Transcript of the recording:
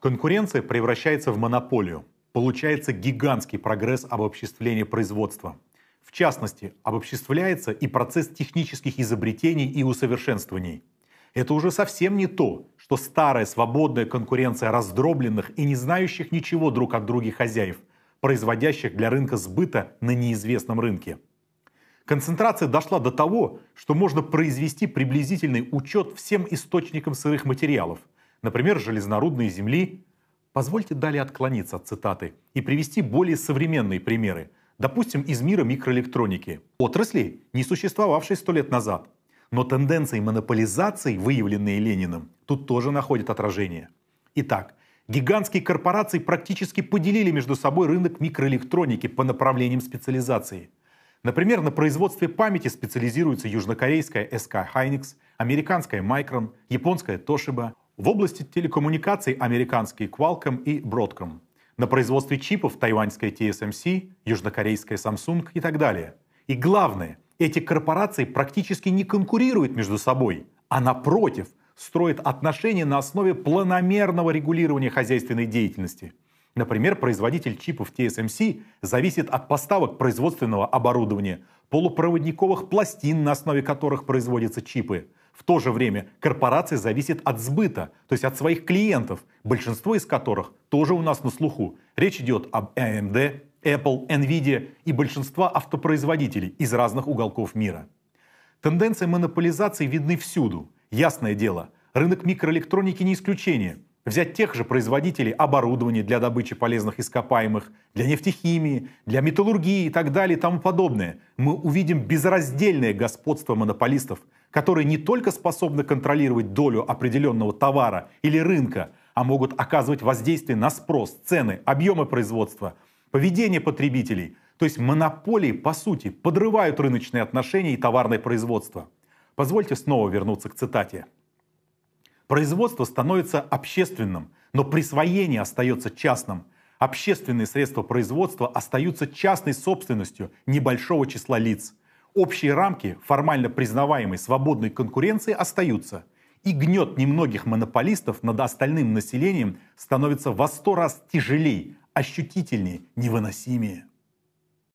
Конкуренция превращается в монополию. Получается гигантский прогресс обобществления производства. В частности, обобществляется и процесс технических изобретений и усовершенствований. Это уже совсем не то, что старая свободная конкуренция раздробленных и не знающих ничего друг от друга хозяев, производящих для рынка сбыта на неизвестном рынке. Концентрация дошла до того, что можно произвести приблизительный учет всем источникам сырых материалов, например, железнорудной земли. Позвольте далее отклониться от цитаты и привести более современные примеры, допустим, из мира микроэлектроники, отрасли, не существовавшей сто лет назад. Но тенденции монополизации, выявленные Лениным, тут тоже находят отражение. Итак, гигантские корпорации практически поделили между собой рынок микроэлектроники по направлениям специализации – Например, на производстве памяти специализируется южнокорейская SK Hynix, американская Micron, японская Toshiba, в области телекоммуникаций американские Qualcomm и Broadcom, на производстве чипов тайваньская TSMC, южнокорейская Samsung и так далее. И главное, эти корпорации практически не конкурируют между собой, а напротив, строят отношения на основе планомерного регулирования хозяйственной деятельности – Например, производитель чипов TSMC зависит от поставок производственного оборудования, полупроводниковых пластин, на основе которых производятся чипы. В то же время корпорация зависит от сбыта, то есть от своих клиентов, большинство из которых тоже у нас на слуху. Речь идет об AMD, Apple, Nvidia и большинства автопроизводителей из разных уголков мира. Тенденции монополизации видны всюду. Ясное дело, рынок микроэлектроники не исключение – Взять тех же производителей оборудования для добычи полезных ископаемых, для нефтехимии, для металлургии и так далее и тому подобное. Мы увидим безраздельное господство монополистов, которые не только способны контролировать долю определенного товара или рынка, а могут оказывать воздействие на спрос, цены, объемы производства, поведение потребителей. То есть монополии, по сути, подрывают рыночные отношения и товарное производство. Позвольте снова вернуться к цитате. Производство становится общественным, но присвоение остается частным. Общественные средства производства остаются частной собственностью небольшого числа лиц. Общие рамки формально признаваемой свободной конкуренции остаются. И гнет немногих монополистов над остальным населением становится во сто раз тяжелее, ощутительнее, невыносимее.